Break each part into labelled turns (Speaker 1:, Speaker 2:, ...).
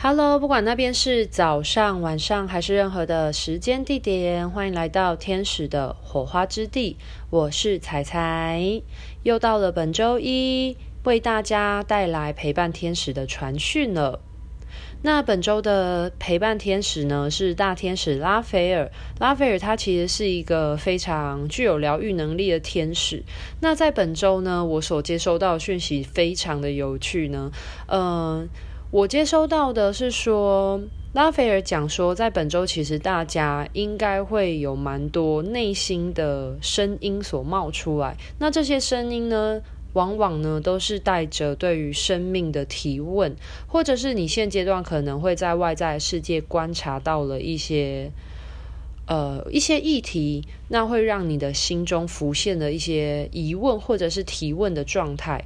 Speaker 1: Hello，不管那边是早上、晚上还是任何的时间地点，欢迎来到天使的火花之地。我是彩彩，又到了本周一，为大家带来陪伴天使的传讯了。那本周的陪伴天使呢，是大天使拉斐尔。拉斐尔他其实是一个非常具有疗愈能力的天使。那在本周呢，我所接收到的讯息非常的有趣呢，嗯、我接收到的是说，拉斐尔讲说，在本周其实大家应该会有蛮多内心的声音所冒出来。那这些声音呢，往往呢都是带着对于生命的提问，或者是你现阶段可能会在外在世界观察到了一些呃一些议题，那会让你的心中浮现了一些疑问或者是提问的状态。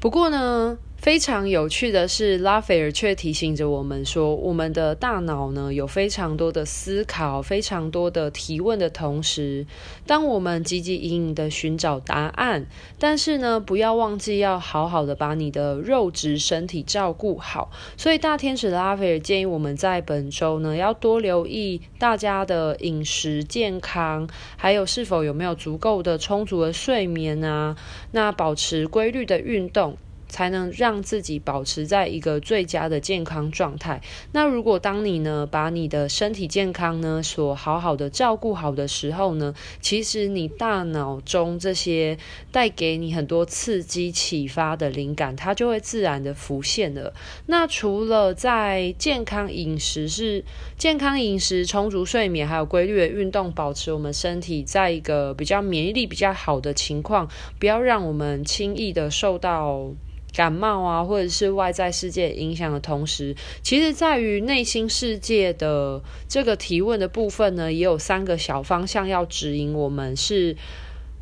Speaker 1: 不过呢，非常有趣的是，拉斐尔却提醒着我们说，我们的大脑呢有非常多的思考，非常多的提问的同时，当我们汲汲营营的寻找答案，但是呢，不要忘记要好好的把你的肉质身体照顾好。所以，大天使拉斐尔建议我们在本周呢，要多留意大家的饮食健康，还有是否有没有足够的充足的睡眠啊，那保持规律的运动。才能让自己保持在一个最佳的健康状态。那如果当你呢，把你的身体健康呢所好好的照顾好的时候呢，其实你大脑中这些带给你很多刺激启发的灵感，它就会自然的浮现了。那除了在健康饮食是健康饮食、充足睡眠，还有规律的运动，保持我们身体在一个比较免疫力比较好的情况，不要让我们轻易的受到。感冒啊，或者是外在世界影响的同时，其实在于内心世界的这个提问的部分呢，也有三个小方向要指引我们，是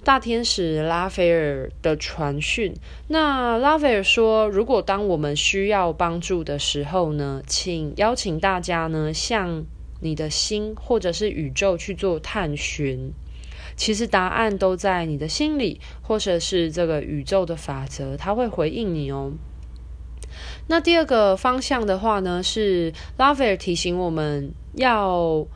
Speaker 1: 大天使拉斐尔的传讯。那拉斐尔说，如果当我们需要帮助的时候呢，请邀请大家呢，向你的心或者是宇宙去做探寻。其实答案都在你的心里，或者是这个宇宙的法则，它会回应你哦。那第二个方向的话呢，是拉斐尔提醒我们要。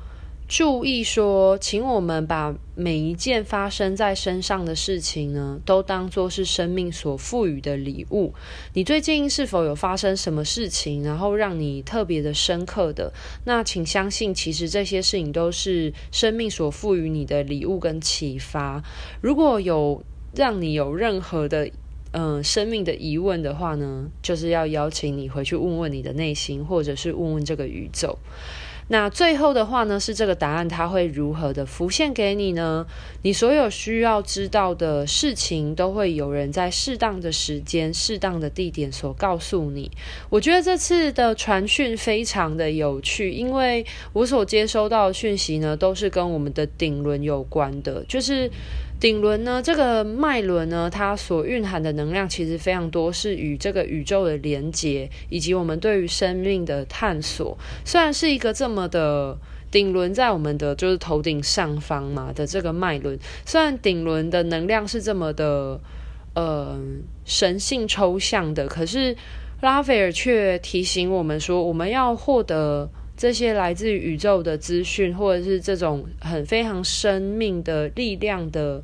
Speaker 1: 注意说，请我们把每一件发生在身上的事情呢，都当作是生命所赋予的礼物。你最近是否有发生什么事情，然后让你特别的深刻的？那请相信，其实这些事情都是生命所赋予你的礼物跟启发。如果有让你有任何的嗯、生命的疑问的话呢，就是要邀请你回去问问你的内心，或者是问问这个宇宙。那最后的话呢，是这个答案，它会如何的浮现给你呢？你所有需要知道的事情，都会有人在适当的时间、适当的地点所告诉你。我觉得这次的传讯非常的有趣，因为我所接收到的讯息呢，都是跟我们的顶轮有关的，就是。顶轮呢，这个脉轮呢，它所蕴含的能量其实非常多，是与这个宇宙的连接，以及我们对于生命的探索。虽然是一个这么的顶轮在我们的就是头顶上方嘛的这个脉轮，虽然顶轮的能量是这么的呃神性抽象的，可是拉斐尔却提醒我们说，我们要获得。这些来自于宇宙的资讯，或者是这种很非常生命的力量的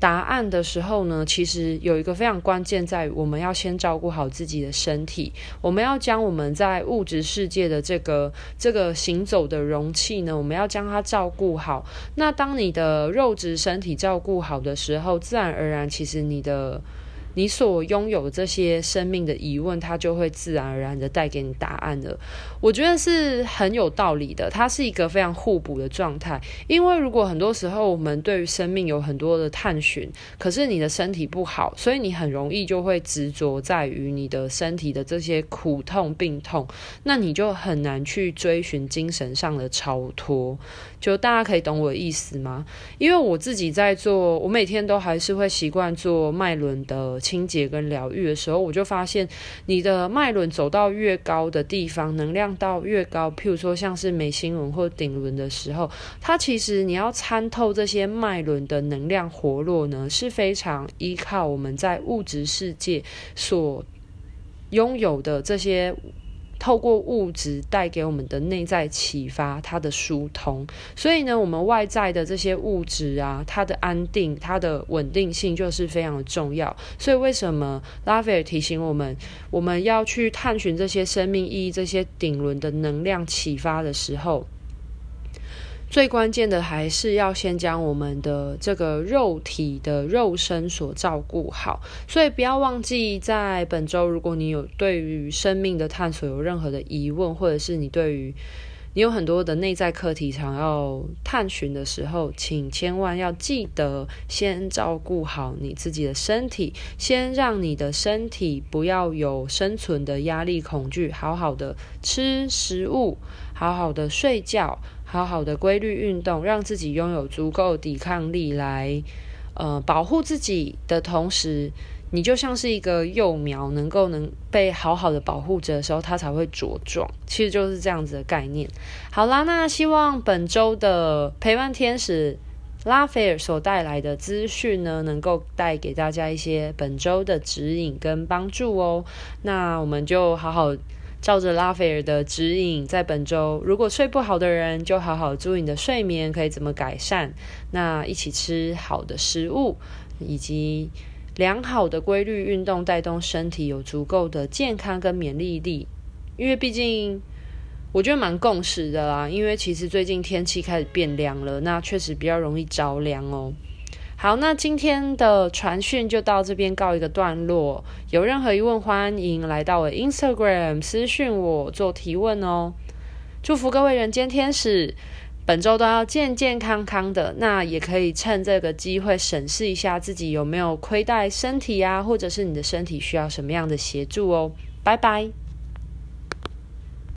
Speaker 1: 答案的时候呢，其实有一个非常关键在于，我们要先照顾好自己的身体。我们要将我们在物质世界的这个这个行走的容器呢，我们要将它照顾好。那当你的肉质身体照顾好的时候，自然而然，其实你的。你所拥有这些生命的疑问，它就会自然而然的带给你答案了。我觉得是很有道理的，它是一个非常互补的状态。因为如果很多时候我们对于生命有很多的探寻，可是你的身体不好，所以你很容易就会执着在于你的身体的这些苦痛、病痛，那你就很难去追寻精神上的超脱。就大家可以懂我的意思吗？因为我自己在做，我每天都还是会习惯做脉轮的清洁跟疗愈的时候，我就发现你的脉轮走到越高的地方，能量到越高，譬如说像是眉心轮或顶轮的时候，它其实你要参透这些脉轮的能量活络呢，是非常依靠我们在物质世界所拥有的这些。透过物质带给我们的内在启发，它的疏通。所以呢，我们外在的这些物质啊，它的安定、它的稳定性就是非常的重要。所以为什么拉斐尔提醒我们，我们要去探寻这些生命意义、这些顶轮的能量启发的时候，最关键的还是要先将我们的这个肉体的肉身所照顾好，所以不要忘记，在本周，如果你有对于生命的探索有任何的疑问，或者是你对于你有很多的内在课题想要探寻的时候，请千万要记得先照顾好你自己的身体，先让你的身体不要有生存的压力、恐惧，好好的吃食物，好好的睡觉。好好的规律运动，让自己拥有足够抵抗力来，呃，保护自己的同时，你就像是一个幼苗，能够能被好好的保护着的时候，它才会茁壮。其实就是这样子的概念。好啦，那希望本周的陪伴天使拉斐尔所带来的资讯呢，能够带给大家一些本周的指引跟帮助哦。那我们就好好。照着拉斐尔的指引，在本周，如果睡不好的人，就好好注意你的睡眠可以怎么改善。那一起吃好的食物，以及良好的规律运动，带动身体有足够的健康跟免疫力。因为毕竟，我觉得蛮共识的啦。因为其实最近天气开始变凉了，那确实比较容易着凉哦。好，那今天的传讯就到这边告一个段落。有任何疑问，欢迎来到我 Instagram 私讯我做提问哦。祝福各位人间天使，本周都要健健康康的。那也可以趁这个机会审视一下自己有没有亏待身体啊，或者是你的身体需要什么样的协助哦。拜拜。